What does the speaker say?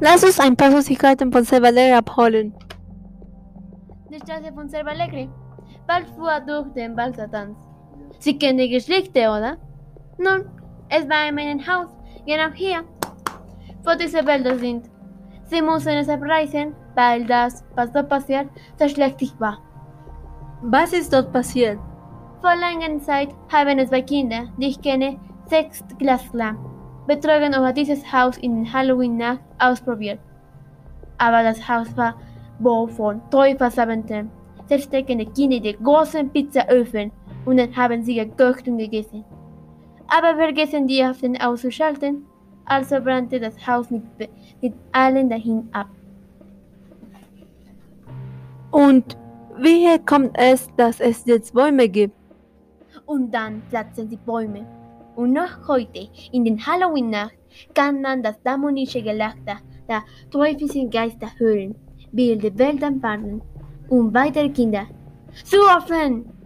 Lass uns ein paar Süßigkeiten von Cervaler abholen. Die Straße von Cervalegre. Bald fuhr durch den Wald Satans. Sie kennen die Geschichte, oder? Nun, es war in meinem Haus, genau hier, wo diese Wälder sind. Sie mussten es abreißen, weil das, was dort passiert, so schlecht war. Was ist dort passiert? Vor langer Zeit haben es zwei Kinder, die ich kenne, sechs Glasklar, betrogen über dieses Haus in Halloween-Nacht ausprobiert. Aber das Haus war voll von Teufelsabenteuern. Die Kinder in die großen Pizzaöfen und dann haben sie gekocht und gegessen. Aber vergessen die Ofen auszuschalten, also brannte das Haus mit, mit allen dahin ab. Und wie kommt es, dass es jetzt Bäume gibt? Und dann platzen die Bäume. Und noch heute, in den Halloween-Nacht, kann man das dämonische Gelächter der teuflischen Geister hören, wie die Wälder warnen und weitere Kinder. Zu offen!